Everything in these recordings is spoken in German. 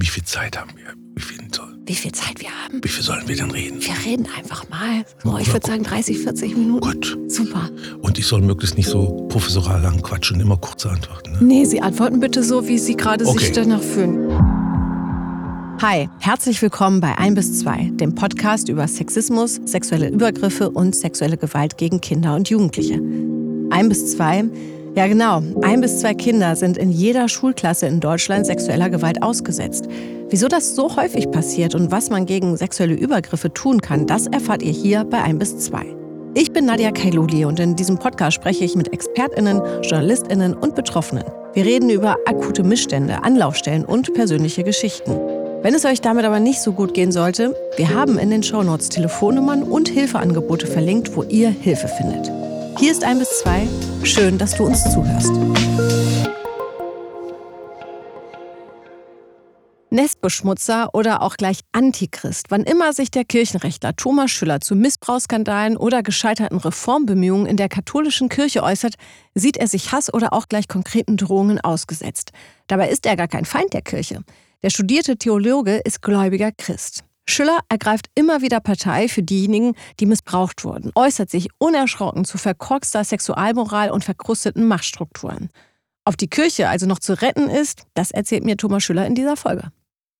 Wie viel Zeit haben wir? Wie viel, Wie viel Zeit wir haben? wie viel sollen wir denn reden? Wir reden einfach mal. Oh, ich würde sagen 30, 40 Minuten. Gut. Super. Und ich soll möglichst nicht so professoral lang quatschen und immer kurze Antworten. Ne? Nee, Sie antworten bitte so, wie Sie gerade Okay. sich danach fühlen. Hi, herzlich willkommen bei 1 bis 2, dem Podcast über Sexismus, sexuelle Übergriffe und sexuelle Gewalt gegen Kinder und Jugendliche. 1 bis 2, ja genau, 1 bis 2 Kinder sind in jeder Schulklasse in Deutschland sexueller Gewalt ausgesetzt. Wieso das so häufig passiert und was man gegen sexuelle Übergriffe tun kann, das erfahrt ihr hier bei 1 bis 2. Ich bin Nadia Kailuli und in diesem Podcast spreche ich mit ExpertInnen, JournalistInnen und Betroffenen. Wir reden über akute Missstände, Anlaufstellen und persönliche Geschichten. Wenn es euch damit aber nicht so gut gehen sollte, wir haben in den Shownotes Telefonnummern und Hilfeangebote verlinkt, wo ihr Hilfe findet. Hier ist 1 bis 2. Schön, dass du uns zuhörst. Nestbeschmutzer oder auch gleich Antichrist. Wann immer sich der Kirchenrechtler Thomas Schüller zu Missbrauchsskandalen oder gescheiterten Reformbemühungen in der katholischen Kirche äußert, sieht er sich Hass oder auch gleich konkreten Drohungen ausgesetzt. Dabei ist er gar kein Feind der Kirche. Der studierte Theologe ist gläubiger Christ. Schüller ergreift immer wieder Partei für diejenigen, die missbraucht wurden, äußert sich unerschrocken zu verkorkster Sexualmoral und verkrusteten Machtstrukturen. Ob die Kirche also noch zu retten ist, das erzählt mir Thomas Schüller in dieser Folge.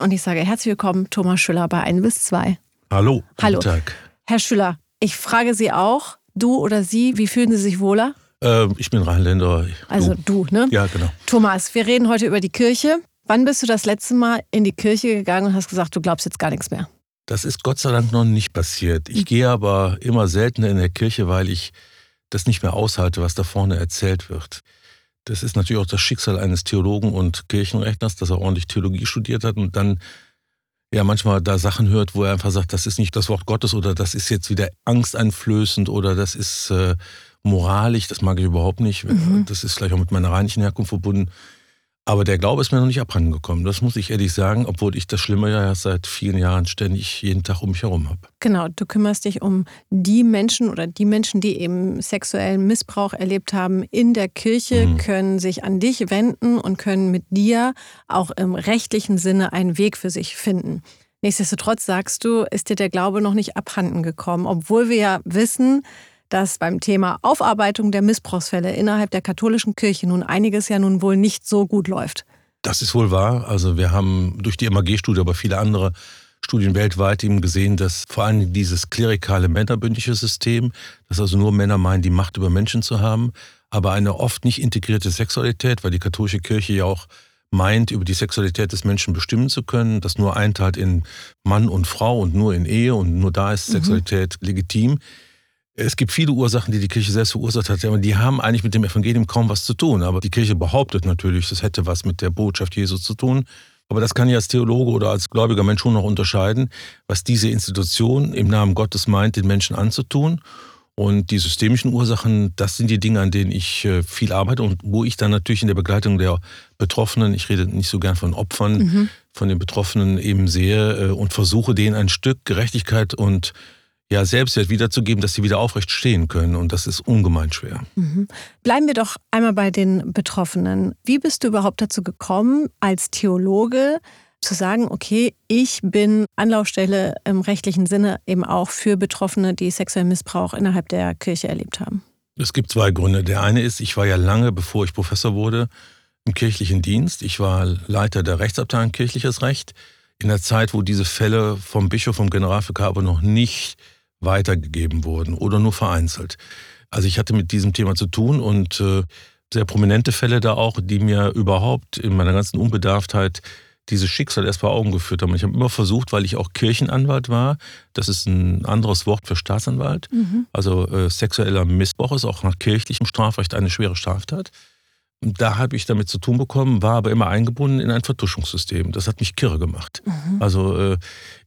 Und ich sage herzlich willkommen, Thomas Schüller bei 1 bis 2. Hallo. Hallo. Guten Tag. Herr Schüller, ich frage Sie auch, du oder Sie, wie fühlen Sie sich wohler? Ähm, ich bin Rheinländer. Also Du. du, ne? Ja, genau. Thomas, wir reden heute über die Kirche. Wann bist du das letzte Mal in die Kirche gegangen und hast gesagt, du glaubst jetzt gar nichts mehr? Das ist Gott sei Dank noch nicht passiert. Ich gehe aber immer seltener in der Kirche, weil ich das nicht mehr aushalte, was da vorne erzählt wird. Das ist natürlich auch das Schicksal eines Theologen und Kirchenrechners, dass er ordentlich Theologie studiert hat und dann ja manchmal da Sachen hört, wo er einfach sagt, das ist nicht das Wort Gottes oder das ist jetzt wieder angsteinflößend oder das ist äh, moralisch, das mag ich überhaupt nicht. Mhm. Das ist vielleicht auch mit meiner rheinischen Herkunft verbunden. Aber der Glaube ist mir noch nicht abhanden gekommen. Das muss ich ehrlich sagen, obwohl ich das Schlimme ja seit vielen Jahren ständig jeden Tag um mich herum habe. Genau, du kümmerst dich um die Menschen oder die Menschen, die eben sexuellen Missbrauch erlebt haben in der Kirche, Mhm. können sich an dich wenden und können mit dir auch im rechtlichen Sinne einen Weg für sich finden. Nichtsdestotrotz sagst du, ist dir der Glaube noch nicht abhanden gekommen, obwohl wir ja wissen, dass beim Thema Aufarbeitung der Missbrauchsfälle innerhalb der katholischen Kirche nun einiges ja nun wohl nicht so gut läuft. Das ist wohl wahr. Also wir haben durch die MAG-Studie, aber viele andere Studien weltweit eben gesehen, dass vor allem dieses klerikale männerbündische System, dass also nur Männer meinen, die Macht über Menschen zu haben, aber eine oft nicht integrierte Sexualität, weil die katholische Kirche ja auch meint, über die Sexualität des Menschen bestimmen zu können, das nur einteilt in Mann und Frau und nur in Ehe und nur da ist Mhm. Sexualität legitim. Es gibt viele Ursachen, die die Kirche selbst verursacht hat, aber die haben eigentlich mit dem Evangelium kaum was zu tun. Aber die Kirche behauptet natürlich, das hätte was mit der Botschaft Jesu zu tun. Aber das kann ich als Theologe oder als gläubiger Mensch schon noch unterscheiden, was diese Institution im Namen Gottes meint, den Menschen anzutun. Und die systemischen Ursachen, das sind die Dinge, an denen ich äh, viel arbeite und wo ich dann natürlich in der Begleitung der Betroffenen, ich rede nicht so gern von Opfern, Mhm. von den Betroffenen eben sehe äh, und versuche denen ein Stück Gerechtigkeit und ja, Selbstwert wiederzugeben, dass sie wieder aufrecht stehen können. Und das ist ungemein schwer. Mhm. Bleiben wir doch einmal bei den Betroffenen. Wie bist du überhaupt dazu gekommen, als Theologe zu sagen, okay, ich bin Anlaufstelle im rechtlichen Sinne eben auch für Betroffene, die sexuellen Missbrauch innerhalb der Kirche erlebt haben? Es gibt zwei Gründe. Der eine ist, ich war ja lange, bevor ich Professor wurde, im kirchlichen Dienst. Ich war Leiter der Rechtsabteilung kirchliches Recht in der Zeit, wo diese Fälle vom Bischof, vom Generalvikar aber noch nicht weitergegeben wurden oder nur vereinzelt. Also ich hatte mit diesem Thema zu tun und äh, sehr prominente Fälle da auch, die mir überhaupt in meiner ganzen Unbedarftheit dieses Schicksal erst vor Augen geführt haben. Ich habe immer versucht, weil ich auch Kirchenanwalt war, das ist ein anderes Wort für Staatsanwalt, also äh, sexueller Missbrauch ist auch nach kirchlichem Strafrecht eine schwere Straftat. Da habe ich damit zu tun bekommen, war aber immer eingebunden in ein Vertuschungssystem. Das hat mich kirre gemacht. Also äh,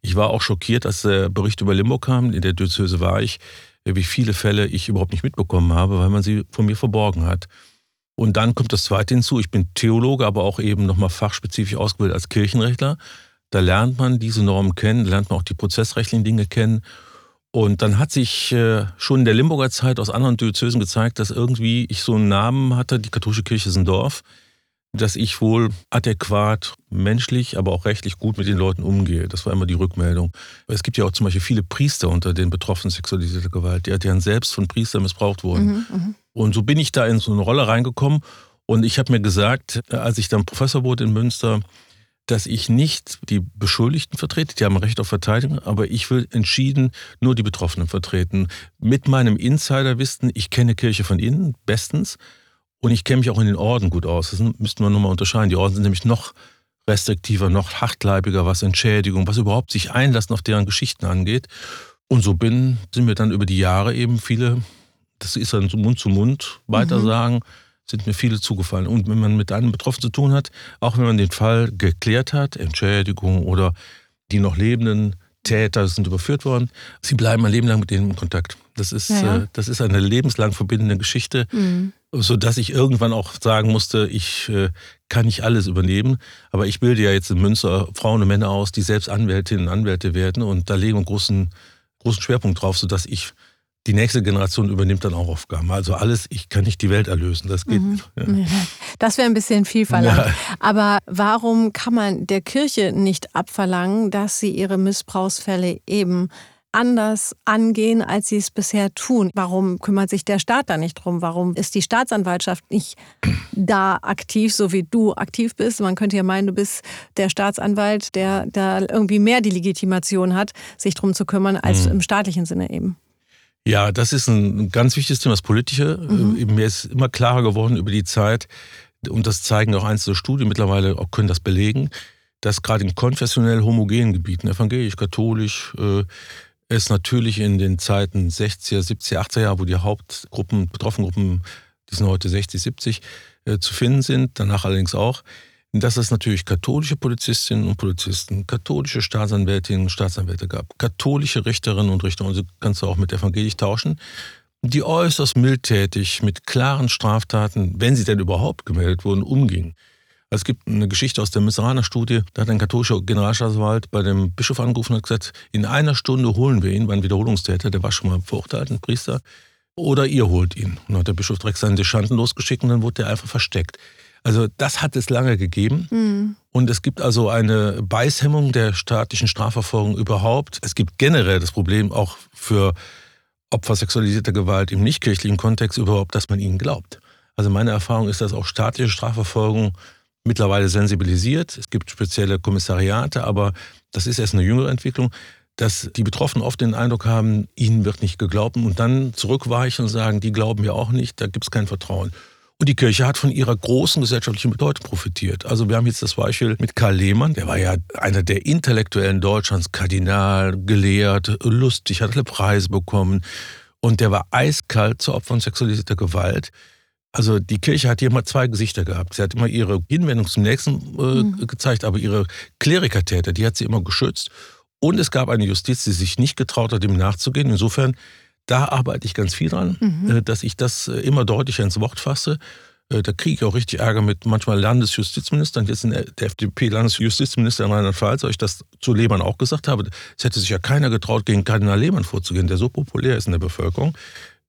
ich war auch schockiert, als der Bericht über Limburg kam. In der Diözese war ich, wie viele Fälle ich überhaupt nicht mitbekommen habe, weil man sie von mir verborgen hat. Und dann kommt das Zweite hinzu. Ich bin Theologe, aber auch eben nochmal fachspezifisch ausgebildet als Kirchenrechtler. Da lernt man diese Normen kennen, lernt man auch die prozessrechtlichen Dinge kennen. Und dann hat sich äh, schon in der Limburger Zeit aus anderen Diözesen gezeigt, dass irgendwie ich so einen Namen hatte, die katholische Kirche ist ein Dorf. dass ich wohl adäquat, menschlich, aber auch rechtlich gut mit den Leuten umgehe. Das war immer die Rückmeldung. Es gibt ja auch zum Beispiel viele Priester unter den Betroffenen sexualisierter Gewalt, die deren selbst von Priestern missbraucht wurden. Mhm, mhm, und so bin ich da in so eine Rolle reingekommen. Und ich habe mir gesagt, als ich dann Professor wurde in Münster, dass ich nicht die Beschuldigten vertrete, die haben Recht auf Verteidigung, aber ich will entschieden nur die Betroffenen vertreten. Mit meinem Insiderwissen, ich kenne Kirche von innen bestens und ich kenne mich auch in den Orden gut aus. Das müssten wir nochmal unterscheiden. Die Orden sind nämlich noch restriktiver, noch hartleibiger, was Entschädigung, was überhaupt sich einlassen auf deren Geschichten angeht. Und so bin, sind mir dann über die Jahre eben viele, das ist dann Mund zu Mund weitersagen, mhm. Sind mir viele zugefallen. Und wenn man mit einem Betroffenen zu tun hat, auch wenn man den Fall geklärt hat, Entschädigung oder die noch lebenden Täter sind überführt worden, sie bleiben ein Leben lang mit denen in Kontakt. Das ist, ja. Äh, das ist eine lebenslang verbindende Geschichte. Mhm so dass ich irgendwann auch sagen musste, ich äh, kann nicht alles übernehmen, aber ich bilde ja jetzt in Münster Frauen und Männer aus, die selbst Anwältinnen und Anwälte werden und da legen wir einen großen, großen Schwerpunkt drauf, sodass ich die nächste Generation übernimmt dann auch Aufgaben. Also alles, ich kann nicht die Welt erlösen, das geht mhm. Ja. Das wäre ein bisschen viel verlangt. Ja. Aber warum kann man der Kirche nicht abverlangen, dass sie ihre Missbrauchsfälle eben anders angehen, als sie es bisher tun. Warum kümmert sich der Staat da nicht drum? Warum ist die Staatsanwaltschaft nicht da aktiv, so wie du aktiv bist? Man könnte ja meinen, du bist der Staatsanwalt, der da irgendwie mehr die Legitimation hat, sich drum zu kümmern, als mhm. im staatlichen Sinne eben. Ja, das ist ein ganz wichtiges Thema, das Politische. Mhm. Mir ist immer klarer geworden über die Zeit, und das zeigen auch einzelne Studien mittlerweile, auch können das belegen, dass gerade in konfessionell homogenen Gebieten, evangelisch, katholisch, äh, es natürlich in den Zeiten 60er, 70er, 80er Jahre, wo die Hauptgruppen, Betroffengruppen, die sind heute 60, 70, äh, zu finden sind, danach allerdings auch, dass es natürlich katholische Polizistinnen und Polizisten, katholische Staatsanwältinnen und Staatsanwälte gab, katholische Richterinnen und Richter, und so kannst du auch mit evangelisch tauschen, die äußerst mildtätig mit klaren Straftaten, wenn sie denn überhaupt gemeldet wurden, umgingen. Es gibt eine Geschichte aus der Misseraner-Studie, da hat ein katholischer Generalstaatsanwalt bei dem Bischof angerufen und hat gesagt, in einer Stunde holen wir ihn, war ein Wiederholungstäter, der war schon mal verurteilt, ein Priester, oder ihr holt ihn. Und dann hat der Bischof direkt seinen Deschanten losgeschickt und dann wurde er einfach versteckt. Also das hat es lange gegeben. Mhm. Und es gibt also eine Beißhemmung der staatlichen Strafverfolgung überhaupt. Es gibt generell das Problem auch für Opfer sexualisierter Gewalt im nichtkirchlichen Kontext überhaupt, dass man ihnen glaubt. Also meine Erfahrung ist, dass auch staatliche Strafverfolgung mittlerweile sensibilisiert. Es gibt spezielle Kommissariate, aber das ist erst eine jüngere Entwicklung, dass die Betroffenen oft den Eindruck haben, ihnen wird nicht geglaubt und dann zurückweichen und sagen, die glauben mir auch nicht, da gibt es kein Vertrauen. Und die Kirche hat von ihrer großen gesellschaftlichen Bedeutung profitiert. Also wir haben jetzt das Beispiel mit Karl Lehmann, der war ja einer der Intellektuellen Deutschlands, Kardinal, gelehrt, lustig, hat alle Preise bekommen. Und der war eiskalt zu Opfern sexualisierter Gewalt. Also die Kirche hat hier immer zwei Gesichter gehabt. Sie hat immer ihre Hinwendung zum Nächsten äh, mhm. gezeigt, aber ihre Klerikertäter, die hat sie immer geschützt. Und es gab eine Justiz, die sich nicht getraut hat, dem nachzugehen. Insofern, da arbeite ich ganz viel dran, mhm. äh, dass ich das äh, immer deutlicher ins Wort fasse. Äh, da kriege ich auch richtig Ärger mit manchmal Landesjustizministern. Jetzt der FDP-Landesjustizminister in Rheinland-Pfalz, weil ich das zu Lehmann auch gesagt habe. Es hätte sich ja keiner getraut, gegen Kardinal Lehmann vorzugehen, der so populär ist in der Bevölkerung.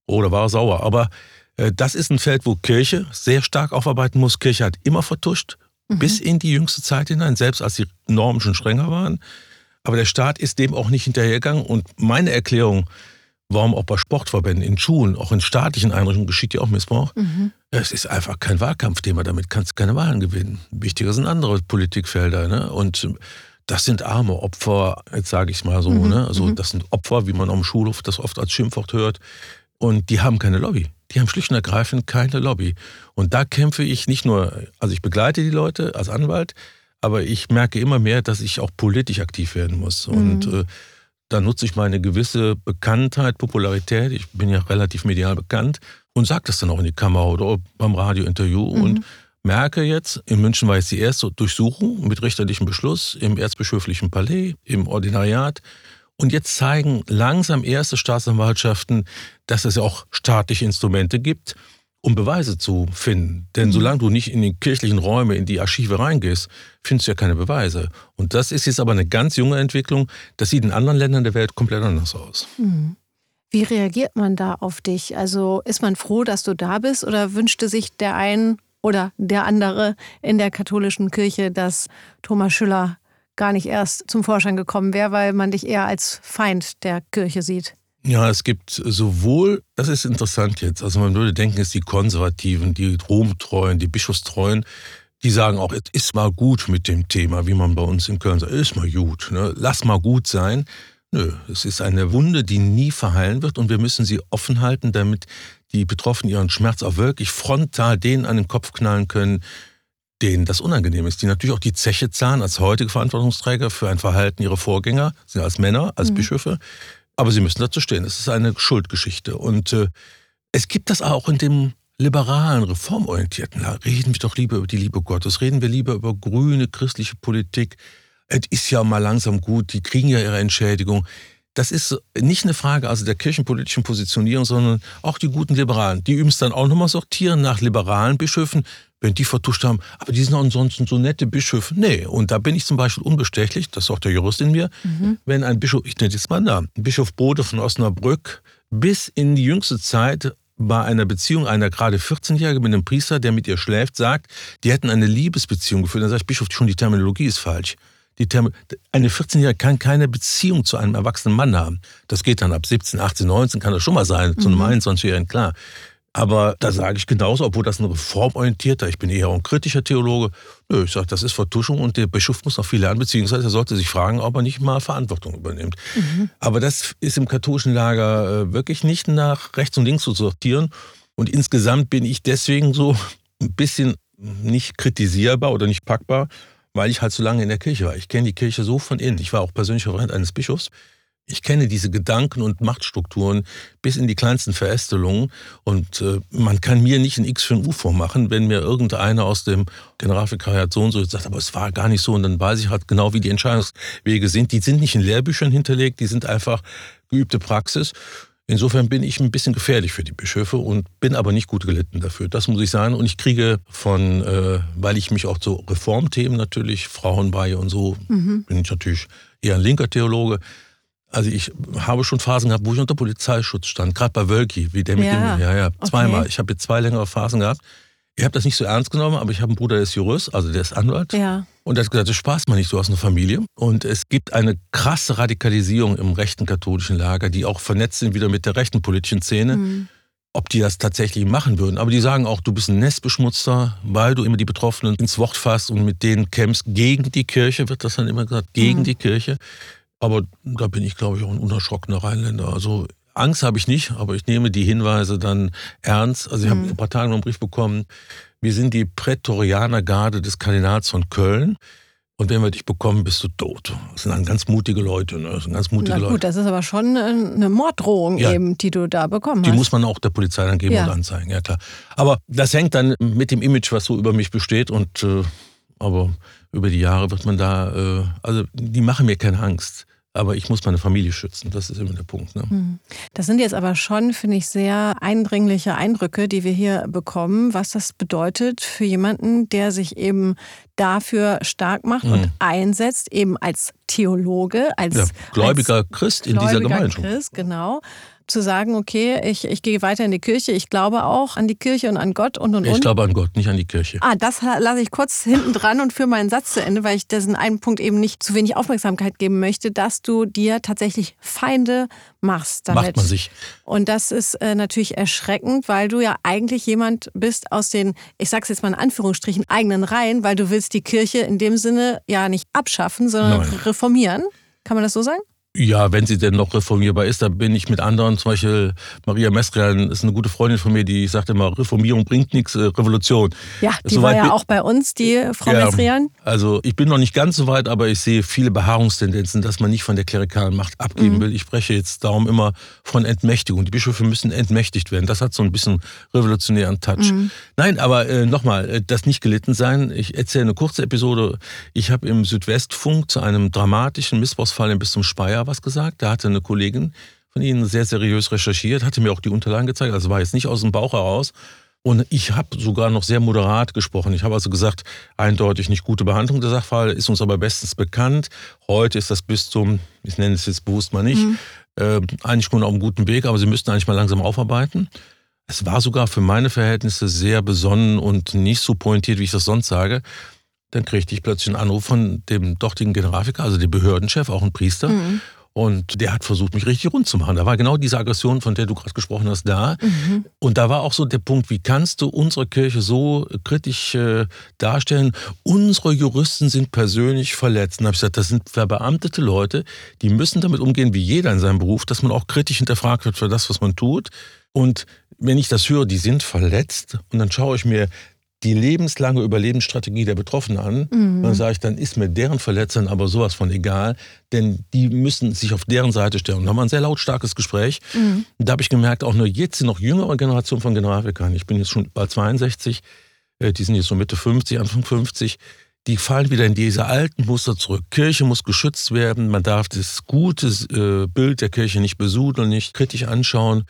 Oder war sauer. Aber äh, das ist ein Feld, wo Kirche sehr stark aufarbeiten muss. Kirche hat immer vertuscht, mhm. bis in die jüngste Zeit hinein, selbst als die Normen schon strenger waren. Aber der Staat ist dem auch nicht hinterhergegangen. Und meine Erklärung, warum auch bei Sportverbänden, in Schulen, auch in staatlichen Einrichtungen geschieht ja auch Missbrauch, mhm. es ist einfach kein Wahlkampfthema. Damit kannst du keine Wahlen gewinnen. Wichtiger sind andere Politikfelder. Ne? Und das sind arme Opfer, jetzt sage ich es mal so. Mhm. Ne? Also mhm. das sind Opfer, wie man am Schulhof das oft als Schimpfwort hört. Und die haben keine Lobby. Die haben schlicht und ergreifend keine Lobby. Und da kämpfe ich nicht nur, also ich begleite die Leute als Anwalt, aber ich merke immer mehr, dass ich auch politisch aktiv werden muss. Mhm. Und äh, da nutze ich meine gewisse Bekanntheit, Popularität, ich bin ja relativ medial bekannt und sage das dann auch in die Kamera oder beim Radiointerview mhm. und merke jetzt, in München war jetzt die erste Durchsuchung mit richterlichem Beschluss im Erzbischöflichen Palais, im Ordinariat. Und jetzt zeigen langsam erste Staatsanwaltschaften, dass es ja auch staatliche Instrumente gibt, um Beweise zu finden. Denn mhm. solange du nicht in die kirchlichen Räume, in die Archive reingehst, findest du ja keine Beweise. Und das ist jetzt aber eine ganz junge Entwicklung. Das sieht in anderen Ländern der Welt komplett anders aus. Mhm. Wie reagiert man da auf dich? Also ist man froh, dass du da bist oder wünschte sich der ein oder der andere in der katholischen Kirche, dass Thomas Schüller gar nicht erst zum Vorschein gekommen wäre, weil man dich eher als Feind der Kirche sieht. Ja, es gibt sowohl, das ist interessant jetzt, also man würde denken, es die Konservativen, die Romtreuen, die Bischofstreuen, die sagen auch, es ist mal gut mit dem Thema, wie man bei uns in Köln sagt, ist mal gut, ne? lass mal gut sein. Nö, es ist eine Wunde, die nie verheilen wird und wir müssen sie offen halten, damit die Betroffenen ihren Schmerz auch wirklich frontal denen an den Kopf knallen können, denen das unangenehm ist, die natürlich auch die Zeche zahlen als heutige Verantwortungsträger für ein Verhalten ihrer Vorgänger, sind als Männer, als mhm. Bischöfe, aber sie müssen dazu stehen. Es ist eine Schuldgeschichte und äh, es gibt das auch in dem liberalen, reformorientierten Lager. Reden wir doch lieber über die Liebe Gottes, reden wir lieber über grüne christliche Politik. Es ist ja mal langsam gut, die kriegen ja ihre Entschädigung das ist nicht eine Frage also der kirchenpolitischen Positionierung, sondern auch die guten Liberalen. Die üben es dann auch nochmal sortieren nach liberalen Bischöfen, wenn die vertuscht haben, aber die sind ansonsten so nette Bischöfe. Nee, und da bin ich zum Beispiel unbestechlich, das ist auch der Jurist in mir, mhm. wenn ein Bischof, ich nenne jetzt mal da, Bischof Bode von Osnabrück bis in die jüngste Zeit bei einer Beziehung einer gerade 14-Jährigen mit einem Priester, der mit ihr schläft, sagt, die hätten eine Liebesbeziehung geführt. Dann sage ich, Bischof, schon die Terminologie ist falsch. Die Term eine 14-Jährige kann keine Beziehung zu einem erwachsenen Mann haben. Das geht dann ab 17, 18, 19, kann das schon mal sein, zu einem 21-Jährigen, mhm. klar. Aber da sage ich genauso, obwohl das ein reformorientierter, ich bin eher ein kritischer Theologe, nö, ich sage, das ist Vertuschung und der Bischof muss noch viel lernen, beziehungsweise er sollte sich fragen, ob er nicht mal Verantwortung übernimmt. Mhm. Aber das ist im katholischen Lager äh, wirklich nicht nach rechts und links zu sortieren. Und insgesamt bin ich deswegen so ein bisschen nicht kritisierbar oder nicht packbar, weil ich halt so lange in der Kirche war. Ich kenne die Kirche so von innen. Ich war auch persönlicher Freund eines Bischofs. Ich kenne diese Gedanken und Machtstrukturen bis in die kleinsten Verästelungen und äh, man kann mir nicht ein X für ein U vormachen, wenn mir irgendeiner aus dem Generalvikariat so und so sagt, aber es war gar nicht so und dann weiß ich halt genau, wie die Entscheidungswege sind. Die sind nicht in Lehrbüchern hinterlegt, die sind einfach geübte Praxis. Insofern bin ich ein bisschen gefährlich für die Bischöfe und bin aber nicht gut gelitten dafür. Das muss ich sagen. Und ich kriege von, äh, weil ich mich auch zu Reformthemen natürlich, Frauenweihe und so, mhm. bin ich natürlich eher ein linker Theologe. Also ich habe schon Phasen gehabt, wo ich unter Polizeischutz stand, gerade bei Wölki, wie der mit ja. dem, ja, ja, zweimal. Okay. Ich habe jetzt zwei längere Phasen gehabt. Ich habe das nicht so ernst genommen, aber ich habe einen Bruder, der ist Jurist, also der ist Anwalt. Ja. Und er hat gesagt, das Spaß mal nicht, du hast eine Familie. Und es gibt eine krasse Radikalisierung im rechten katholischen Lager, die auch vernetzt sind wieder mit der rechten politischen Szene. Mhm. Ob die das tatsächlich machen würden. Aber die sagen auch, du bist ein Nestbeschmutzer, weil du immer die Betroffenen ins Wort fasst und mit denen kämpfst. Gegen die Kirche wird das dann immer gesagt, gegen mhm. die Kirche. Aber da bin ich, glaube ich, auch ein unerschrockener Rheinländer. Also Angst habe ich nicht, aber ich nehme die Hinweise dann ernst. Also ich mhm. habe ein paar Tage noch einen Brief bekommen, wir sind die Prätorianergarde des Kardinals von Köln. Und wenn wir dich bekommen, bist du tot. Das sind dann ganz mutige Leute. Ne? Das sind ganz mutige Na gut, Leute. das ist aber schon eine Morddrohung ja, eben, die du da bekommen die hast. Die muss man auch der Polizei dann geben ja. und anzeigen, ja klar. Aber das hängt dann mit dem Image, was so über mich besteht. Und äh, aber über die Jahre wird man da, äh, also die machen mir keine Angst aber ich muss meine Familie schützen. Das ist immer der Punkt. Ne? Hm. Das sind jetzt aber schon, finde ich, sehr eindringliche Eindrücke, die wir hier bekommen, was das bedeutet für jemanden, der sich eben dafür stark macht mhm. und hm. einsetzt, eben als Theologe, als ja, gläubiger als Christ in dieser Gemeinschaft. Christ, genau zu sagen, okay, ich, ich gehe weiter in die Kirche, ich glaube auch an die Kirche und an Gott und und und. Ich glaube an Gott, nicht an die Kirche. Ah, das lasse ich kurz hinten dran und führe meinen Satz zu Ende, weil ich diesen einen Punkt eben nicht zu wenig Aufmerksamkeit geben möchte, dass du dir tatsächlich Feinde machst damit. Macht man sich. Und das ist äh, natürlich erschreckend, weil du ja eigentlich jemand bist aus den, ich sag's jetzt mal in Anführungsstrichen, eigenen Reihen, weil du willst die Kirche in dem Sinne ja nicht abschaffen, sondern Nein. reformieren. Kann man das so sagen? Ja, wenn sie denn noch reformierbar ist, da bin ich mit anderen, zum Beispiel Maria Mestrian ist eine gute Freundin von mir, die sagt immer, Reformierung bringt nichts, äh, Revolution. Ja, die Soweit war ja auch bei uns, die Frau ja, Mestrian. Also ich bin noch nicht ganz so weit, aber ich sehe viele Beharrungstendenzen, dass man nicht von der klerikalen Macht abgeben mhm. will. Ich spreche jetzt darum immer von Entmächtigung. Die Bischöfe müssen entmächtigt werden. Das hat so ein bisschen revolutionären Touch. Mhm. Nein, aber äh, nochmal, äh, das nicht gelitten sein. Ich erzähle eine kurze Episode. Ich habe im Südwestfunk zu einem dramatischen Missbrauchsfall in Bistum Speyer was gesagt. Da hatte eine Kollegin von Ihnen sehr seriös recherchiert, hatte mir auch die Unterlagen gezeigt. Also war jetzt nicht aus dem Bauch heraus. Und ich habe sogar noch sehr moderat gesprochen. Ich habe also gesagt, eindeutig nicht gute Behandlung der Sachverhalte, ist uns aber bestens bekannt. Heute ist das Bistum, ich nenne es jetzt bewusst mal nicht, mhm. äh, eigentlich schon auf einem guten Weg, aber Sie müssten eigentlich mal langsam aufarbeiten. Es war sogar für meine Verhältnisse sehr besonnen und nicht so pointiert, wie ich das sonst sage. Dann kriegte ich plötzlich einen Anruf von dem dortigen Generalvikar, also dem Behördenchef, auch ein Priester. Mhm. Und der hat versucht, mich richtig rund zu machen. Da war genau diese Aggression, von der du gerade gesprochen hast, da. Mhm. Und da war auch so der Punkt, wie kannst du unsere Kirche so kritisch äh, darstellen? Unsere Juristen sind persönlich verletzt. Und habe ich gesagt, das sind verbeamtete Leute, die müssen damit umgehen, wie jeder in seinem Beruf, dass man auch kritisch hinterfragt wird für das, was man tut. Und wenn ich das höre, die sind verletzt, und dann schaue ich mir die lebenslange Überlebensstrategie der Betroffenen an, mhm. dann sage ich, dann ist mir deren Verletzern aber sowas von egal, denn die müssen sich auf deren Seite stellen. Und da haben wir ein sehr lautstarkes Gespräch. Mhm. Und da habe ich gemerkt, auch nur jetzt die noch jüngere Generation von Generalvikaren, ich bin jetzt schon bald 62, äh, die sind jetzt so Mitte 50, Anfang 50, die fallen wieder in diese alten Muster zurück. Kirche muss geschützt werden, man darf das gute äh, Bild der Kirche nicht besudeln, nicht kritisch anschauen.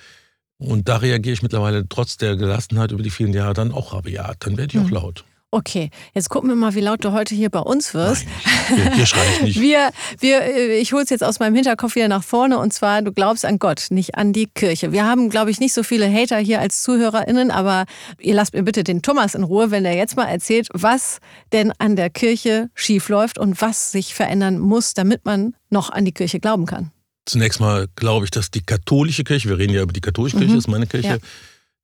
Und da reagiere ich mittlerweile trotz der Gelassenheit über die vielen Jahre dann auch rabiat. Dann werde ich auch mhm. laut. Okay, jetzt gucken wir mal, wie laut du heute hier bei uns wirst. Nein, hier schreie ich nicht. Wir, wir, äh, ich hole es jetzt aus meinem Hinterkopf wieder nach vorne und zwar, du glaubst an Gott, nicht an die Kirche. Wir haben, glaube ich, nicht so viele Hater hier als ZuhörerInnen, aber ihr lasst mir bitte den Thomas in Ruhe, wenn er jetzt mal erzählt, was denn an der Kirche schiefläuft und was sich verändern muss, damit man noch an die Kirche glauben kann. Zunächst mal glaube ich, dass die katholische Kirche, wir reden ja über die katholische Kirche, mhm. das ist meine Kirche, ja.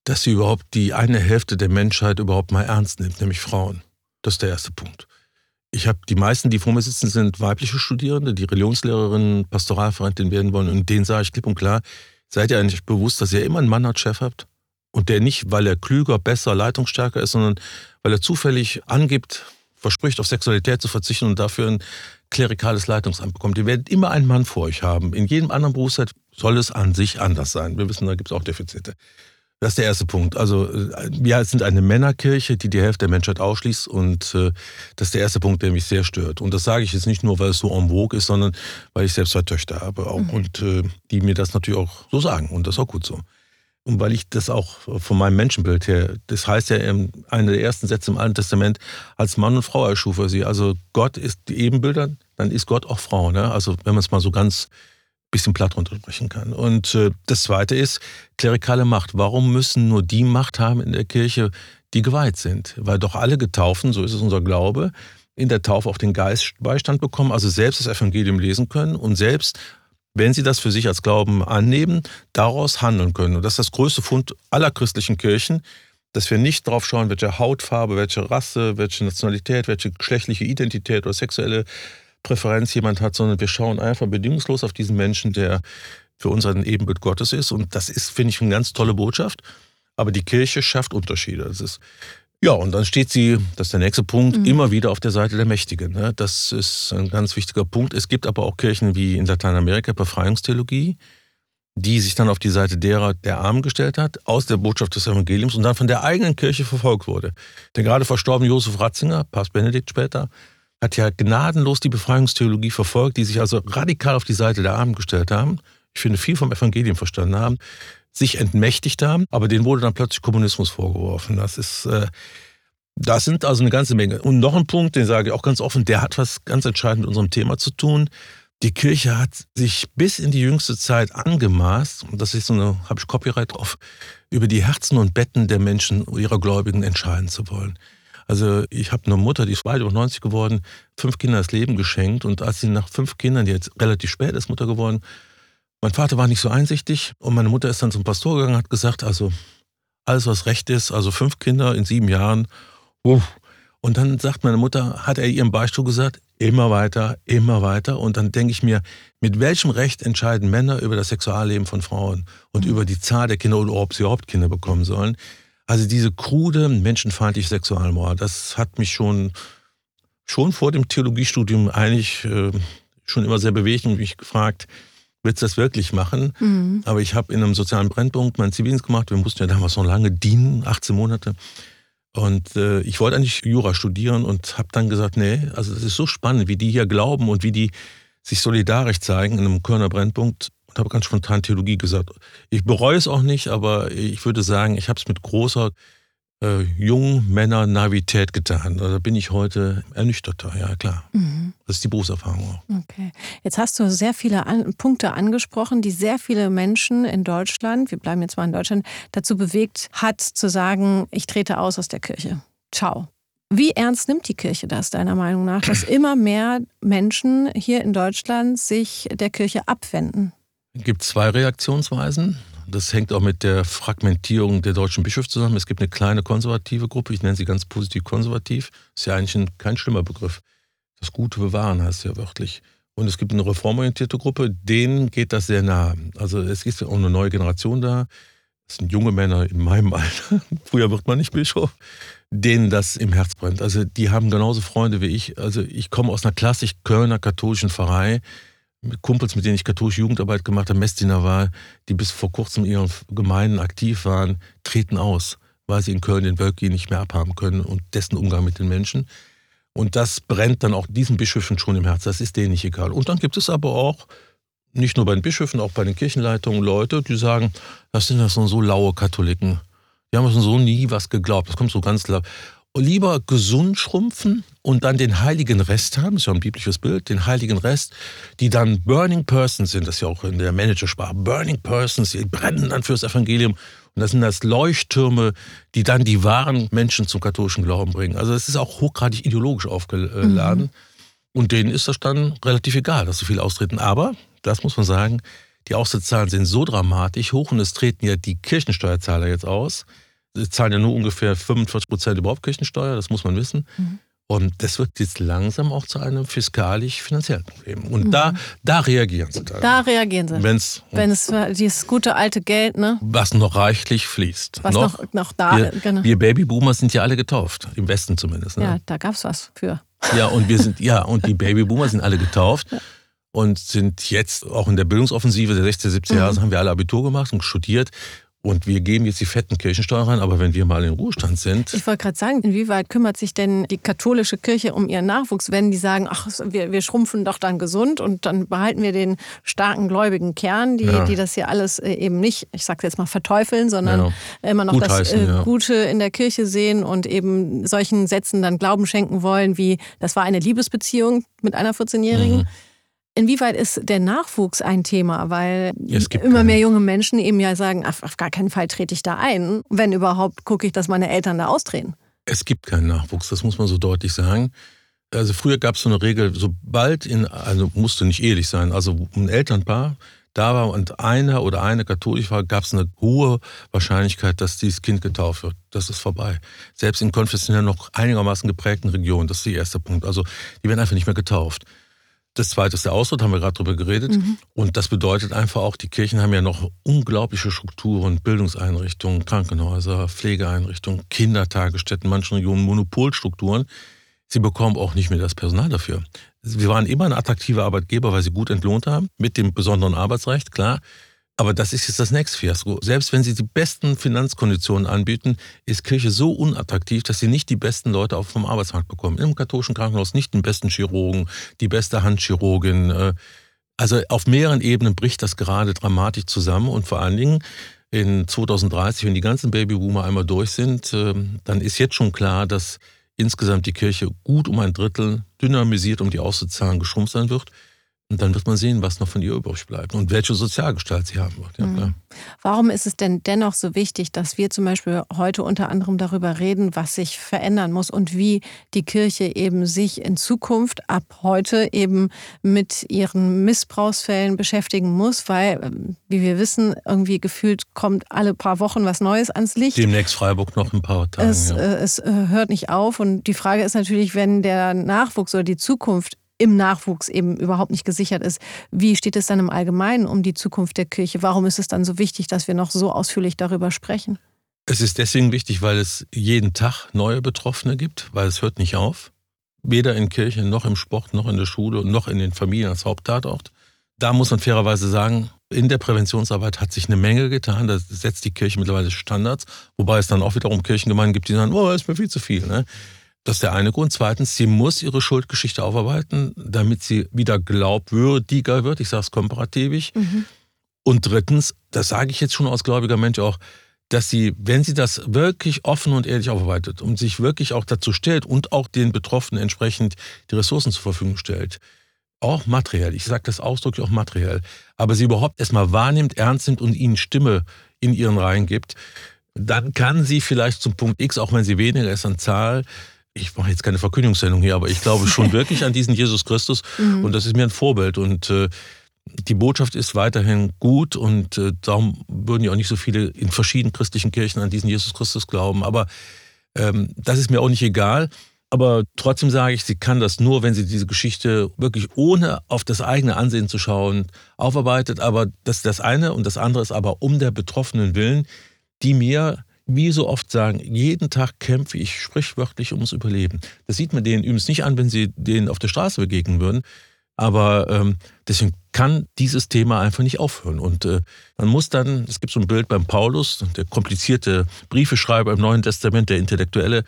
dass sie überhaupt die eine Hälfte der Menschheit überhaupt mal ernst nimmt, nämlich Frauen. Das ist der erste Punkt. Ich habe die meisten, die vor mir sitzen, sind weibliche Studierende, die Religionslehrerinnen, Pastoralvereinigen werden wollen. Und denen sage ich klipp und klar, seid ihr eigentlich bewusst, dass ihr immer einen Mann als Chef habt? Und der nicht, weil er klüger, besser, leitungsstärker ist, sondern weil er zufällig angibt, verspricht, auf Sexualität zu verzichten und dafür ein klerikales Leitungsamt bekommt. Ihr werdet immer einen Mann vor euch haben. In jedem anderen Berufszeit soll es an sich anders sein. Wir wissen, da gibt es auch Defizite. Das ist der erste Punkt. Also äh, wir sind eine Männerkirche, die die Hälfte der Menschheit ausschließt und äh, das ist der erste Punkt, der mich sehr stört. Und das sage ich jetzt nicht nur, weil es so en vogue ist, sondern weil ich selbst zwei Töchter habe auch mhm. und äh, die mir das natürlich auch so sagen und das ist auch gut so. Und weil ich das auch von meinem Menschenbild her, das heißt ja einer der ersten Sätze im Alten Testament, als Mann und Frau erschuf er sie. Also Gott ist die Ebenbilder, dann ist Gott auch Frau. Ne? Also wenn man es mal so ganz bisschen platt runtersprechen kann. Und äh, das Zweite ist klerikale Macht. Warum müssen nur die Macht haben in der Kirche, die geweiht sind? Weil doch alle Getaufen, so ist es unser Glaube, in der Taufe auch den Geistbeistand bekommen, also selbst das Evangelium lesen können und selbst wenn sie das für sich als Glauben annehmen, daraus handeln können. Und das ist das größte Fund aller christlichen Kirchen, dass wir nicht drauf schauen, welche Hautfarbe, welche Rasse, welche Nationalität, welche geschlechtliche Identität oder sexuelle Präferenz jemand hat, sondern wir schauen einfach bedingungslos auf diesen Menschen, der für uns ein Ebenbild Gottes ist. Und das ist, finde ich, eine ganz tolle Botschaft. Aber die Kirche schafft Unterschiede. Das ist ja, und dann steht sie, das ist der nächste Punkt, mhm. immer wieder auf der Seite der Mächtigen. Ne? Das ist ein ganz wichtiger Punkt. Es gibt aber auch Kirchen wie in Lateinamerika Befreiungstheologie, die sich dann auf die Seite derer der Armen gestellt hat, aus der Botschaft des Evangeliums und dann von der eigenen Kirche verfolgt wurde. Der gerade verstorbene Josef Ratzinger, Papst Benedikt später, hat ja gnadenlos die Befreiungstheologie verfolgt, die sich also radikal auf die Seite der Armen gestellt haben. Ich finde, viel vom Evangelium verstanden haben sich entmächtigt haben, aber denen wurde dann plötzlich Kommunismus vorgeworfen. Das ist, äh, das sind also eine ganze Menge. Und noch ein Punkt, den sage ich auch ganz offen, der hat was ganz entscheidend mit unserem Thema zu tun. Die Kirche hat sich bis in die jüngste Zeit angemaßt, und das ist so eine, habe ich Copyright drauf, über die Herzen und Betten der Menschen, ihrer Gläubigen entscheiden zu wollen. Also ich habe eine Mutter, die ist weit über 90 geworden, fünf Kinder das Leben geschenkt und als sie nach fünf Kindern, die jetzt relativ spät ist Mutter geworden, mein Vater war nicht so einsichtig und meine Mutter ist dann zum Pastor gegangen und hat gesagt, also alles, was recht ist, also fünf Kinder in sieben Jahren. Uff. Und dann sagt meine Mutter, hat er ihrem Beistuhl gesagt, immer weiter, immer weiter. Und dann denke ich mir, mit welchem Recht entscheiden Männer über das Sexualleben von Frauen und mhm. über die Zahl der Kinder oder ob sie überhaupt Kinder bekommen sollen? Also diese krude, menschenfeindliche Sexualmoral, das hat mich schon, schon vor dem Theologiestudium eigentlich äh, schon immer sehr bewegt und mich gefragt, willst du das wirklich machen? Mhm. Aber ich habe in einem sozialen Brennpunkt meinen Zivildienst gemacht. Wir mussten ja damals noch lange dienen, 18 Monate. Und äh, ich wollte eigentlich Jura studieren und habe dann gesagt, nee, also das ist so spannend, wie die hier glauben und wie die sich solidarisch zeigen in einem Kölner Brennpunkt und habe ganz spontan Theologie gesagt. Ich bereue es auch nicht, aber ich würde sagen, ich habe es mit großer äh, jungen Männer Navität getan. Da bin ich heute ernüchterter, ja klar. Mhm. Das ist die Berufserfahrung auch. Okay. Jetzt hast du sehr viele an Punkte angesprochen, die sehr viele Menschen in Deutschland, wir bleiben jetzt mal in Deutschland, dazu bewegt hat, zu sagen, ich trete aus aus der Kirche. Ciao. Wie ernst nimmt die Kirche das deiner Meinung nach, dass immer mehr Menschen hier in Deutschland sich der Kirche abwenden? Es gibt zwei Reaktionsweisen. Das hängt auch mit der Fragmentierung der deutschen Bischöfe zusammen. Es gibt eine kleine konservative Gruppe, ich nenne sie ganz positiv konservativ. Ist ja eigentlich ein, kein schlimmer Begriff. Das Gute bewahren heißt ja wörtlich. Und es gibt eine reformorientierte Gruppe, denen geht das sehr nah. Also es ist auch eine neue Generation da. Das sind junge Männer in meinem Alter. Früher wird man nicht Bischof, denen das im Herz brennt. Also die haben genauso Freunde wie ich. Also ich komme aus einer klassisch Kölner katholischen Pfarrei Kumpels, mit denen ich katholische Jugendarbeit gemacht habe, Messdiener war, die bis vor kurzem in ihren Gemeinden aktiv waren, treten aus, weil sie in Köln den Wölki nicht mehr abhaben können und dessen Umgang mit den Menschen. Und das brennt dann auch diesen Bischöfen schon im Herzen. Das ist denen nicht egal. Und dann gibt es aber auch, nicht nur bei den Bischöfen, auch bei den Kirchenleitungen Leute, die sagen, das sind das so laue Katholiken. Die haben so nie was geglaubt. Das kommt so ganz klar lieber gesund schrumpfen und dann den heiligen Rest haben, das ist ja ein biblisches Bild, den heiligen Rest, die dann Burning Persons sind, das ist ja auch in der Managersprache, Burning Persons, die brennen dann fürs Evangelium. Und das sind das Leuchttürme, die dann die wahren Menschen zum katholischen Glauben bringen. Also es ist auch hochgradig ideologisch aufgeladen. Mhm. Und denen ist das dann relativ egal, dass sie viel austreten. Aber, das muss man sagen, die Austrittszahlen sind so dramatisch hoch und es treten ja die Kirchensteuerzahler jetzt aus. Sie zahlen ja nur ungefähr 45 Prozent überhaupt Kirchensteuer, das muss man wissen. Mhm. Und das wird jetzt langsam auch zu einem fiskalisch-finanziellen Problem. Und mhm. da, da reagieren sie dann. Da reagieren sie. Wenn's, Wenn es dieses gute alte Geld, ne? Was noch reichlich fließt. Was noch, noch, noch da wir, genau. wir Babyboomer sind ja alle getauft, im Westen zumindest. Ne? Ja, da gab es was für. Ja, und wir sind, ja, und die Babyboomer sind alle getauft. Und sind jetzt auch in der Bildungsoffensive der 60er, 70er Jahre, mhm. haben wir alle Abitur gemacht und studiert. Und wir geben jetzt die fetten Kirchensteuern rein, aber wenn wir mal in Ruhestand sind. Ich wollte gerade sagen, inwieweit kümmert sich denn die katholische Kirche um ihren Nachwuchs, wenn die sagen, ach, wir, wir schrumpfen doch dann gesund und dann behalten wir den starken gläubigen Kern, die, ja. die das hier alles äh, eben nicht, ich sage jetzt mal verteufeln, sondern ja. immer noch Gut das heißen, äh. Gute in der Kirche sehen und eben solchen Sätzen dann Glauben schenken wollen, wie das war eine Liebesbeziehung mit einer 14-Jährigen. Mhm. Inwieweit ist der Nachwuchs ein Thema? Weil immer mehr junge Menschen eben ja sagen, auf, auf, gar keinen Fall trete ich da ein. Wenn überhaupt, gucke ich, dass meine Eltern da austreten. Es gibt keinen Nachwuchs, das muss man so deutlich sagen. Also früher gab es so eine Regel, sobald in, also musste nicht ehelich sein, also ein Elternpaar da war und einer oder eine katholisch war, gab es eine hohe Wahrscheinlichkeit, dass dieses Kind getauft wird. Das ist vorbei. Selbst in konfessionell noch einigermaßen geprägten Regionen, das ist der erste Punkt. Also die werden einfach nicht mehr getauft. Das zweite ist der Austritt, haben wir gerade drüber geredet. Mhm. Und das bedeutet einfach auch, die Kirchen haben ja noch unglaubliche Strukturen, Bildungseinrichtungen, Krankenhäuser, Pflegeeinrichtungen, Kindertagesstätten, manchen Regionen Monopolstrukturen. Sie bekommen auch nicht mehr das Personal dafür. Wir waren immer ein attraktiver Arbeitgeber, weil sie gut entlohnt haben, mit dem besonderen Arbeitsrecht, klar. Aber das ist jetzt das nächste Fiasko. Selbst wenn sie die besten Finanzkonditionen anbieten, ist Kirche so unattraktiv, dass sie nicht die besten Leute auf vom Arbeitsmarkt bekommen. Im katholischen Krankenhaus nicht den besten Chirurgen, die beste Handchirurgin. Äh, also auf mehreren Ebenen bricht das gerade dramatisch zusammen und vor allen Dingen in 2030, wenn die ganzen Babyboomer einmal durch sind, äh, dann ist jetzt schon klar, dass insgesamt die Kirche gut um ein Drittel dynamisiert um die Auszuzahlen geschrumpft sein wird. Und dann wird man sehen, was noch von ihr übrig bleibt und welche Sozialgestalt sie haben wird. Ja, mhm. Warum ist es denn dennoch so wichtig, dass wir zum Beispiel heute unter anderem darüber reden, was sich verändern muss und wie die Kirche eben sich in Zukunft ab heute eben mit ihren Missbrauchsfällen beschäftigen muss, weil, ähm, wie wir wissen, irgendwie gefühlt kommt alle paar Wochen was Neues ans Licht. Demnächst Freiburg noch ein paar Tage. Es, ja. äh, es äh, hört nicht auf und die Frage ist natürlich, wenn der Nachwuchs oder die Zukunft im Nachwuchs eben überhaupt nicht gesichert ist. Wie steht es dann im Allgemeinen um die Zukunft der Kirche? Warum ist es dann so wichtig, dass wir noch so ausführlich darüber sprechen? Es ist deswegen wichtig, weil es jeden Tag neue Betroffene gibt, weil es hört nicht auf. Weder in Kirche, noch im Sport, noch in der Schule, noch in den Familien als Haupttatort. Da muss man fairerweise sagen, in der Präventionsarbeit hat sich eine Menge getan. Da setzt die Kirche mittlerweile Standards, wobei es dann auch wiederum Kirchengemeinden gibt, die sagen, oh, ist mir viel zu viel. Ne? Das ist der eine Grund. Zweitens, sie muss ihre Schuldgeschichte aufarbeiten, damit sie wieder glaubwürdiger wird. Ich sage es komparativisch. Mhm. Und drittens, das sage ich jetzt schon als gläubiger Mensch auch, dass sie, wenn sie das wirklich offen und ehrlich aufarbeitet und sich wirklich auch dazu stellt und auch den Betroffenen entsprechend die Ressourcen zur Verfügung stellt, auch materiell, ich sage das ausdrücklich auch materiell, aber sie überhaupt erstmal wahrnimmt, ernst nimmt und ihnen Stimme in ihren Reihen gibt, dann kann sie vielleicht zum Punkt X, auch wenn sie weniger ist an Zahl, ich mache jetzt keine Verkündigungssendung hier, aber ich glaube schon wirklich an diesen Jesus Christus mhm. und das ist mir ein Vorbild und äh, die Botschaft ist weiterhin gut und äh, darum würden ja auch nicht so viele in verschiedenen christlichen Kirchen an diesen Jesus Christus glauben. Aber ähm, das ist mir auch nicht egal. Aber trotzdem sage ich, sie kann das nur, wenn sie diese Geschichte wirklich ohne auf das eigene Ansehen zu schauen aufarbeitet. Aber das ist das eine und das andere ist aber um der Betroffenen willen, die mir wie so oft sagen, jeden Tag kämpfe ich sprichwörtlich ums Überleben. Das sieht man denen übrigens nicht an, wenn sie denen auf der Straße begegnen würden. Aber ähm, deswegen kann dieses Thema einfach nicht aufhören. Und äh, man muss dann, es gibt so ein Bild beim Paulus, der komplizierte Briefeschreiber im Neuen Testament, der Intellektuelle,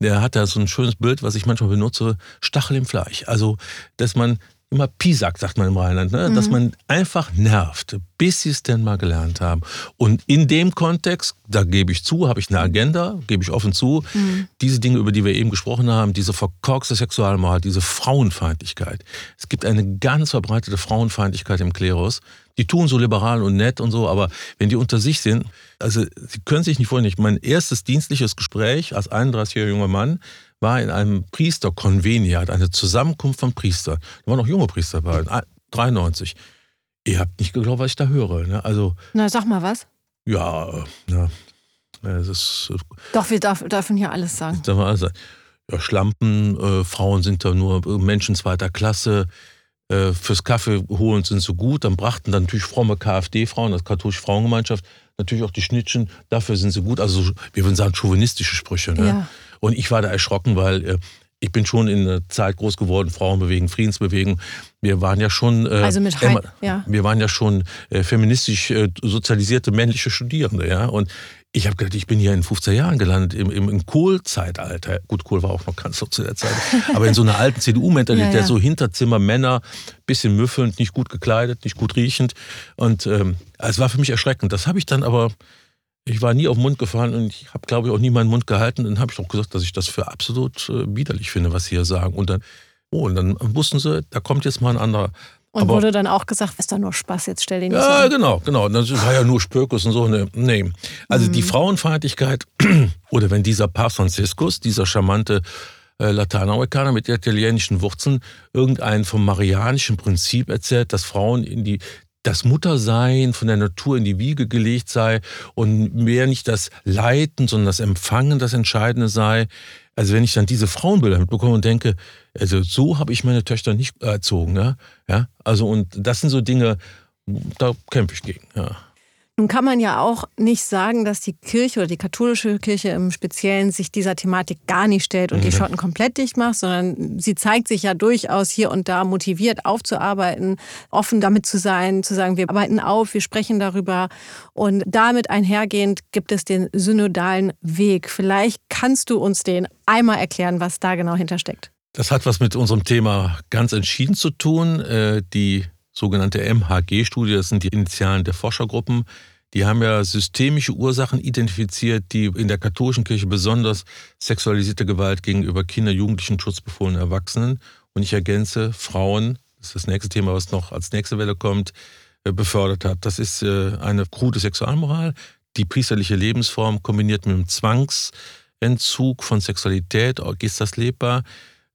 der hat da so ein schönes Bild, was ich manchmal benutze, Stachel im Fleisch. Also, dass man immer Pisack, sagt man im Rheinland, ne? Mhm. dass man einfach nervt, bis sie es denn mal gelernt haben. Und in dem Kontext, da gebe ich zu, habe ich eine Agenda, gebe ich offen zu, mhm. diese Dinge, über die wir eben gesprochen haben, diese verkorkste Sexualmoral, diese Frauenfeindlichkeit. Es gibt eine ganz verbreitete Frauenfeindlichkeit im Klerus. Die tun so liberal und nett und so, aber wenn die unter sich sind, also sie können sich nicht vorstellen, mein erstes dienstliches Gespräch als 31-jähriger junger Mann war in einem Priesterkonveniat, eine Zusammenkunft von Priestern. Da waren noch junge Priester bei, 93. Ihr habt nicht geglaubt, was ich da höre. Ne? Also, Na, sag mal was. Ja, ja. Es ist, Doch, wir darf, dürfen hier alles sagen. Darf alles sagen. Ja, Schlampen, äh, Frauen sind da nur Menschen zweiter Klasse. Äh, fürs Kaffee holen sind so gut. Dann brachten dann natürlich fromme KfD-Frauen, das katholische Frauengemeinschaft, natürlich auch die Schnittchen. Dafür sind sie gut. Also wir würden sagen chauvinistische Sprüche. Ne? Ja. Und ich war da erschrocken, weil äh, ich bin schon in einer Zeit groß geworden, Frauenbewegung, Friedensbewegung. Wir waren ja schon, äh, also mit Heim, ja. wir waren ja schon äh, feministisch äh, sozialisierte männliche Studierende, ja. Und ich habe gedacht, ich bin hier in 50er Jahren gelandet, im, im, im Kohl-Zeitalter. Gut, Kohl war auch noch Kanzler zu der Zeit. Aber in so einer alten CDU-Mentalität, ja, ja. so Hinterzimmer, Männer, bisschen müffelnd, nicht gut gekleidet, nicht gut riechend. Und ähm, es war für mich erschreckend. Das habe ich dann aber ich war nie auf den Mund gefallen und ich habe, glaube ich, auch nie meinen Mund gehalten. Dann habe ich doch gesagt, dass ich das für absolut äh, widerlich finde, was sie hier sagen. Und dann, oh, und dann wussten sie, da kommt jetzt mal ein anderer. Und Aber, wurde dann auch gesagt, ist doch nur Spaß, jetzt stell den nicht Ja, so genau, genau. Das war ja nur Spökus und so. Ne, nee. Also mhm. die Frauenfeindlichkeit, oder wenn dieser Papst Franziskus, dieser charmante äh, Lateinamerikaner mit italienischen Wurzeln, irgendein vom marianischen Prinzip erzählt, dass Frauen in die das Muttersein von der Natur in die Wiege gelegt sei und mehr nicht das Leiten, sondern das Empfangen das Entscheidende sei. Also wenn ich dann diese Frauenbilder mitbekomme und denke, also so habe ich meine Töchter nicht erzogen, ne? ja, also und das sind so Dinge, da kämpfe ich gegen, ja. Nun kann man ja auch nicht sagen, dass die Kirche oder die katholische Kirche im Speziellen sich dieser Thematik gar nicht stellt und mhm. die Schotten komplett dicht macht, sondern sie zeigt sich ja durchaus hier und da motiviert aufzuarbeiten, offen damit zu sein, zu sagen, wir arbeiten auf, wir sprechen darüber. Und damit einhergehend gibt es den synodalen Weg. Vielleicht kannst du uns den einmal erklären, was da genau hintersteckt. Das hat was mit unserem Thema ganz entschieden zu tun. Äh, die sogenannte MHG-Studie, das sind die Initialen der Forschergruppen, die haben ja systemische Ursachen identifiziert, die in der katholischen Kirche besonders sexualisierte Gewalt gegenüber Kinder, Jugendlichen, schutzbefohlenen Erwachsenen und ich ergänze Frauen, das ist das nächste Thema, was noch als nächste Welle kommt, äh, befördert hat. Das ist äh, eine krude Sexualmoral, die priesterliche Lebensform kombiniert mit dem Zwangsentzug von Sexualität, ist das lebbar?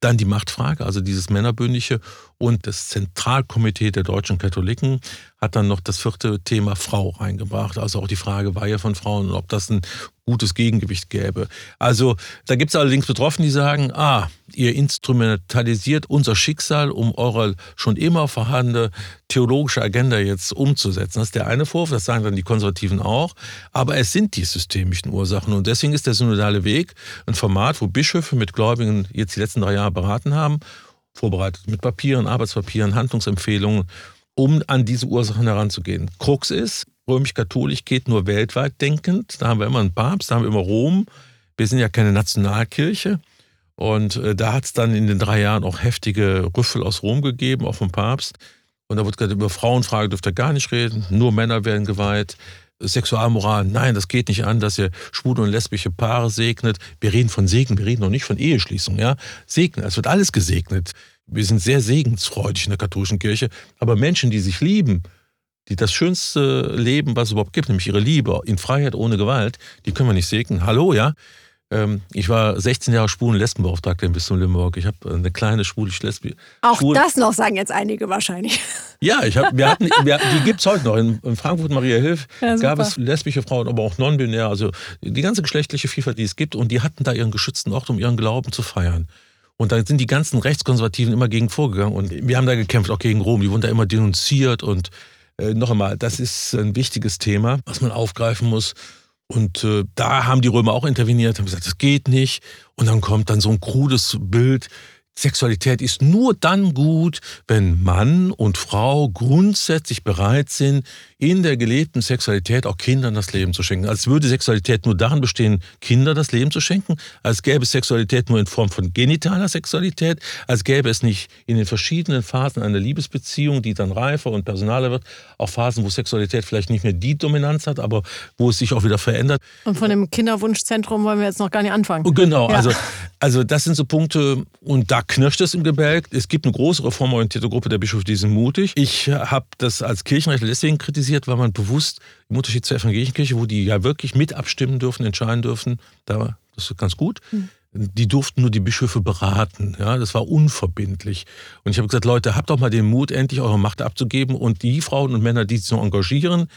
Dann die Machtfrage, also dieses Männerbündliche und das Zentralkomitee der deutschen Katholiken hat dann noch das vierte Thema Frau reingebracht. Also auch die Frage Weihe von Frauen und ob das ein gutes Gegengewicht gäbe. Also da gibt es allerdings Betroffene, die sagen, ah, ihr instrumentalisiert unser Schicksal, um eure schon immer vorhandene theologische Agenda jetzt umzusetzen. Das ist der eine Vorwurf, das sagen dann die Konservativen auch. Aber es sind die systemischen Ursachen. Und deswegen ist der synodale Weg ein Format, wo Bischöfe mit Gläubigen jetzt die letzten drei Jahre beraten haben vorbereitet mit Papieren, Arbeitspapieren, Handlungsempfehlungen, um an diese Ursachen heranzugehen. Krux ist, römisch-katholisch geht nur weltweit denkend. Da haben wir immer einen Papst, da haben wir immer Rom. Wir sind ja keine Nationalkirche. Und äh, da hat es dann in den drei Jahren auch heftige Rüffel aus Rom gegeben, auch vom Papst. Und da wird gesagt, über Frauenfrage dürft ihr gar nicht reden, nur Männer werden geweiht. Sexualmoral, nein, das geht nicht an, dass ihr schwule und lesbische Paare segnet. Wir reden von Segen, wir reden noch nicht von Eheschließung, ja. Segnen, es wird alles gesegnet. Wir sind sehr segensfreudig in der katholischen Kirche, aber Menschen, die sich lieben, die das schönste Leben, was es überhaupt gibt, nämlich ihre Liebe in Freiheit ohne Gewalt, die können wir nicht segnen. Hallo, ja? Ähm, ich war 16 Jahre Schwulen- und Lesbenbeauftragter im Bistum Limburg. Ich habe eine kleine schwulische Lesbe. Auch Schwul das noch sagen jetzt einige wahrscheinlich. Ja, ich hab, wir hatten, wir, die gibt es heute noch. In, in Frankfurt Maria Hilf ja, gab es lesbische Frauen, aber auch non-binär, also die ganze geschlechtliche Vielfalt, die es gibt. Und die hatten da ihren geschützten Ort, um ihren Glauben zu feiern. Und da sind die ganzen Rechtskonservativen immer gegen vorgegangen. Und wir haben da gekämpft, auch gegen Rom. Die wurden da immer denunziert. Und äh, noch einmal, das ist ein wichtiges Thema, was man aufgreifen muss. Und äh, da haben die Römer auch interveniert, haben gesagt, das geht nicht. Und dann kommt dann so ein krudes Bild, Sexualität ist nur dann gut, wenn Mann und Frau grundsätzlich bereit sind, in der gelebten Sexualität auch Kindern das Leben zu schenken. Als würde Sexualität nur darin bestehen, Kinder das Leben zu schenken, als gäbe es Sexualität nur in Form von genitaler Sexualität, als gäbe es nicht in den verschiedenen Phasen einer Liebesbeziehung, die dann reifer und personaler wird, auch Phasen, wo Sexualität vielleicht nicht mehr die Dominanz hat, aber wo es sich auch wieder verändert. Und von dem Kinderwunschzentrum wollen wir jetzt noch gar nicht anfangen. Genau, ja. also, also das sind so Punkte und da knirscht es im Gebälk. Es gibt eine große reformorientierte Gruppe der Bischöfe, die sind mutig. Ich habe das als Kirchenrechtler deswegen kritisiert, weil man bewusst, im Unterschied zur evangelischen Kirche, wo die ja wirklich mit abstimmen dürfen, entscheiden dürfen, da, das ist ganz gut. Mhm. Die durften nur die Bischöfe beraten. Ja, das war unverbindlich. Und ich habe gesagt, Leute, habt doch mal den Mut, endlich eure Macht abzugeben und die Frauen und Männer, die sich so engagieren,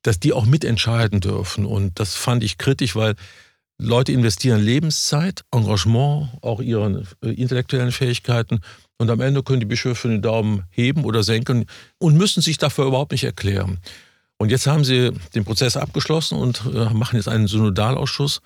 dass die auch mitentscheiden dürfen. Und das fand ich kritisch, weil Leute investieren Lebenszeit, Engagement, auch ihre äh, intellektuellen Fähigkeiten. Und am Ende können die Bischöfe den Daumen heben oder senken und müssen sich dafür überhaupt nicht erklären. Und jetzt haben sie den Prozess abgeschlossen und äh, machen jetzt einen Synodalausschuss.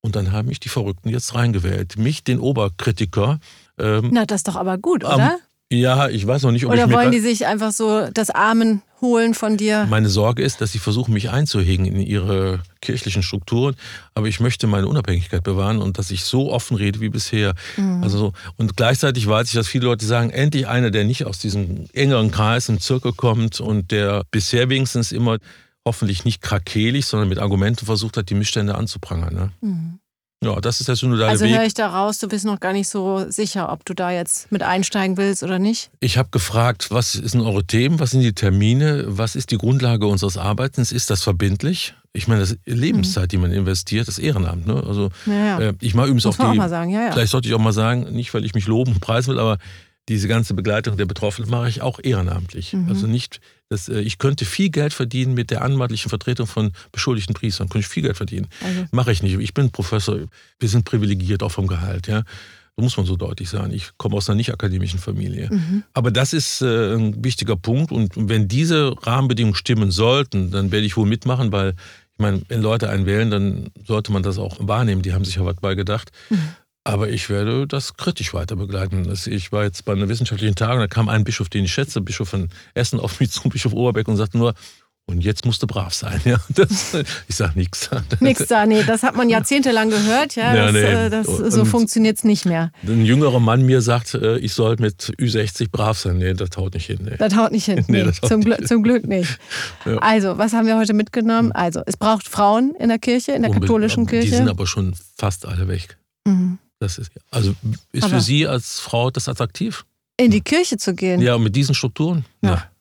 Und dann haben mich die Verrückten jetzt reingewählt. Mich, den Oberkritiker. Ähm, Na, das ist doch aber gut, oder? Ja, ich weiß noch nicht, ob Oder ich wollen die sich einfach so das Amen holen von dir? Meine Sorge ist, dass sie versuchen, mich einzuhegen in ihre kirchlichen Strukturen. Aber ich möchte meine Unabhängigkeit bewahren und dass ich so offen rede wie bisher. Mhm. Also so. Und gleichzeitig weiß ich, dass viele Leute sagen, endlich einer, der nicht aus diesem engeren Kreis im Zirkel kommt und der bisher wenigstens immer hoffentlich nicht krakelig, sondern mit Argumenten versucht hat, die Missstände anzuprangern. Ne? Mhm. Ja, das ist der synodale also Weg. Also höre ich da raus, du bist noch gar nicht so sicher, ob du da jetzt mit einsteigen willst oder nicht? Ich habe gefragt, was sind eure Themen, was sind die Termine, was ist die Grundlage unseres Arbeitens, ist das verbindlich? Ich meine, das ist Lebenszeit, mhm. die man investiert, das Ehrenamt. Ne? Also ja, ja. Äh, ich mache übrigens Muss auch die. Auch sagen, ja, vielleicht sollte ich auch mal sagen, nicht weil ich mich loben und preisen will, aber diese ganze Begleitung der Betroffenen mache ich auch ehrenamtlich. Mhm. Also nicht, dass, äh, ich könnte viel Geld verdienen mit der anwaltlichen Vertretung von beschuldigten Priestern. Könnte ich viel Geld verdienen. Also. Mache ich nicht. Ich bin Professor. Wir sind privilegiert auch vom Gehalt. Ja. Da muss man so deutlich sagen. Ich komme aus einer nicht akademischen Familie. Mhm. Aber das ist äh, ein wichtiger Punkt. Und wenn diese Rahmenbedingungen stimmen sollten, dann werde ich wohl mitmachen, weil ich meine, wenn Leute einen wählen, dann sollte man das auch wahrnehmen. Die haben sich ja was bei gedacht. Mhm. Aber ich werde das kritisch weiter begleiten. Ich war jetzt bei einer wissenschaftlichen Tagung, da kam ein Bischof, den ich schätze, Bischof von Essen, auf mich zu, Bischof Oberbeck, und sagte nur, und jetzt musst du brav sein. Ja, das, ich sage nichts. Nix da, nee, das hat man jahrzehntelang gehört. Ja, ja das, nee. Äh, das, so funktioniert es nicht mehr. Ein jüngerer Mann mir sagt, äh, ich soll mit Ü60 brav sein. Nee, das haut nicht hin. Nee. Das haut nicht hin. Nee, nee zum, nicht hin. zum, Glück nicht. Ja. Also, was haben wir heute mitgenommen? Also, es braucht Frauen in der Kirche, in der Unbedingt, katholischen Kirche. Die sind aber schon fast alle weg. Mhm. Das ist, also ist Aber für Sie als Frau das attraktiv? In die Kirche zu gehen? Ja, mit diesen Strukturen? Ja.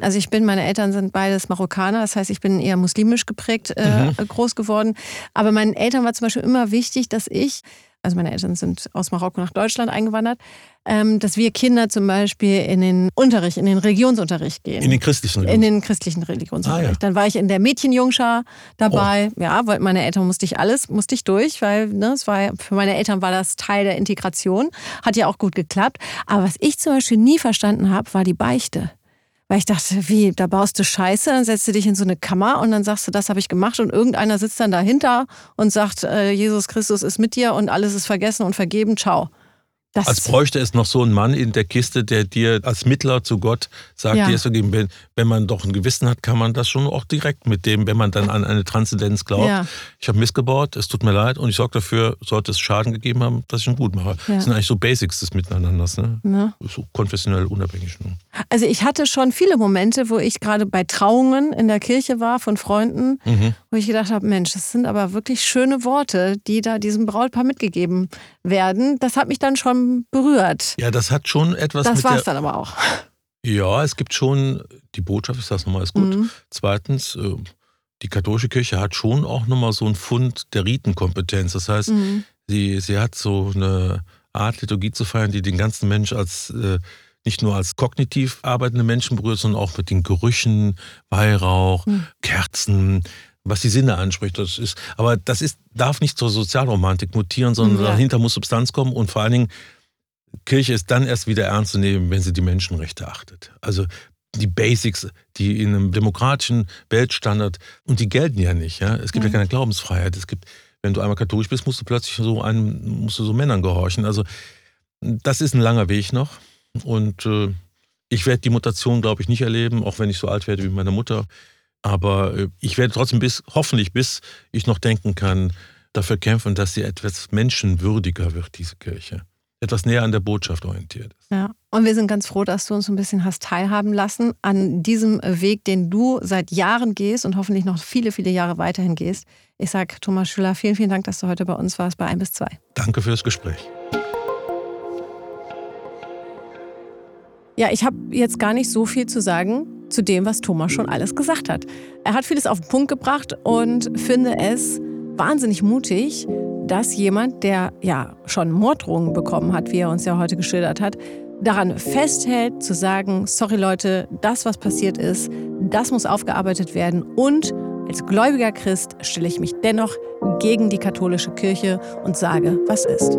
Also ich bin, meine Eltern sind beides Marokkaner, das heißt, ich bin eher muslimisch geprägt äh, mhm. groß geworden. Aber meinen Eltern war zum Beispiel immer wichtig, dass ich also meine Eltern sind aus Marokko nach Deutschland eingewandert, ähm, dass wir Kinder zum Beispiel in den Unterricht, in den Religionsunterricht gehen. In den christlichen Religions In den christlichen Religionsunterricht. Ah, ja. Dann war ich in der Mädchenjungschar dabei. Oh. Ja, weil meine Eltern musste ich alles, musste ich durch, weil ne, es war, für meine Eltern war das Teil der Integration. Hat ja auch gut geklappt. Aber was ich zum Beispiel nie verstanden habe, war die Beichte. Weil ich dachte, wie, da baust du Scheiße, dann setzt du dich in so eine Kammer und dann sagst du, das habe ich gemacht und irgendeiner sitzt dann dahinter und sagt, äh, Jesus Christus ist mit dir und alles ist vergessen und vergeben, ciao. Das als bräuchte es noch so einen Mann in der Kiste, der dir als Mittler zu Gott sagt, ja. dir ist vergeben. Wenn, wenn man doch ein Gewissen hat, kann man das schon auch direkt mit dem, wenn man dann an eine Transzendenz glaubt. Ja. Ich habe missgebaut, es tut mir leid und ich sorge dafür, sollte es Schaden gegeben haben, dass ich ihn gut mache. Ja. Das sind eigentlich so Basics des Miteinanders, ne? Ja. So konfessionell unabhängig. Ne? Also ich hatte schon viele Momente, wo ich gerade bei Trauungen in der Kirche war von Freunden, mhm. wo ich gedacht habe, Mensch, das sind aber wirklich schöne Worte, die da diesem Brautpaar mitgegeben werden. Das hat mich dann schon berührt. Ja, das hat schon etwas. Das war es dann aber auch. Ja, es gibt schon, die Botschaft ist das nochmal, ist gut. Mhm. Zweitens, äh, die katholische Kirche hat schon auch nochmal so einen Fund der Ritenkompetenz. Das heißt, mhm. sie, sie hat so eine Art Liturgie zu feiern, die den ganzen Mensch als äh, nicht nur als kognitiv arbeitende Menschen berührt, sondern auch mit den Gerüchen, Weihrauch, mhm. Kerzen, was die Sinne anspricht. Das ist, aber das ist, darf nicht zur Sozialromantik mutieren, sondern ja. dahinter muss Substanz kommen und vor allen Dingen, Kirche ist dann erst wieder ernst zu nehmen, wenn sie die Menschenrechte achtet. Also die Basics, die in einem demokratischen Weltstandard, und die gelten ja nicht. Ja? Es gibt ja, ja keine Glaubensfreiheit. Es gibt, wenn du einmal katholisch bist, musst du plötzlich so einem, musst du so Männern gehorchen. Also das ist ein langer Weg noch. Und äh, ich werde die Mutation, glaube ich, nicht erleben, auch wenn ich so alt werde wie meine Mutter. Aber äh, ich werde trotzdem bis, hoffentlich bis ich noch denken kann, dafür kämpfen, dass sie etwas menschenwürdiger wird, diese Kirche. Etwas näher an der Botschaft orientiert ist. Ja, und wir sind ganz froh, dass du uns ein bisschen hast teilhaben lassen an diesem Weg, den du seit Jahren gehst und hoffentlich noch viele, viele Jahre weiterhin gehst. Ich sage Thomas Schüler, vielen, vielen Dank, dass du heute bei uns warst bei 1 bis 2. Danke für das Gespräch. Ja, ich habe jetzt gar nicht so viel zu sagen zu dem, was Thomas schon alles gesagt hat. Er hat vieles auf den Punkt gebracht und finde es wahnsinnig mutig, dass jemand, der ja schon Morddrohungen bekommen hat, wie er uns ja heute geschildert hat, daran festhält, zu sagen, sorry Leute, das, was passiert ist, das muss aufgearbeitet werden und als gläubiger Christ stelle ich mich dennoch gegen die katholische Kirche und sage, was ist.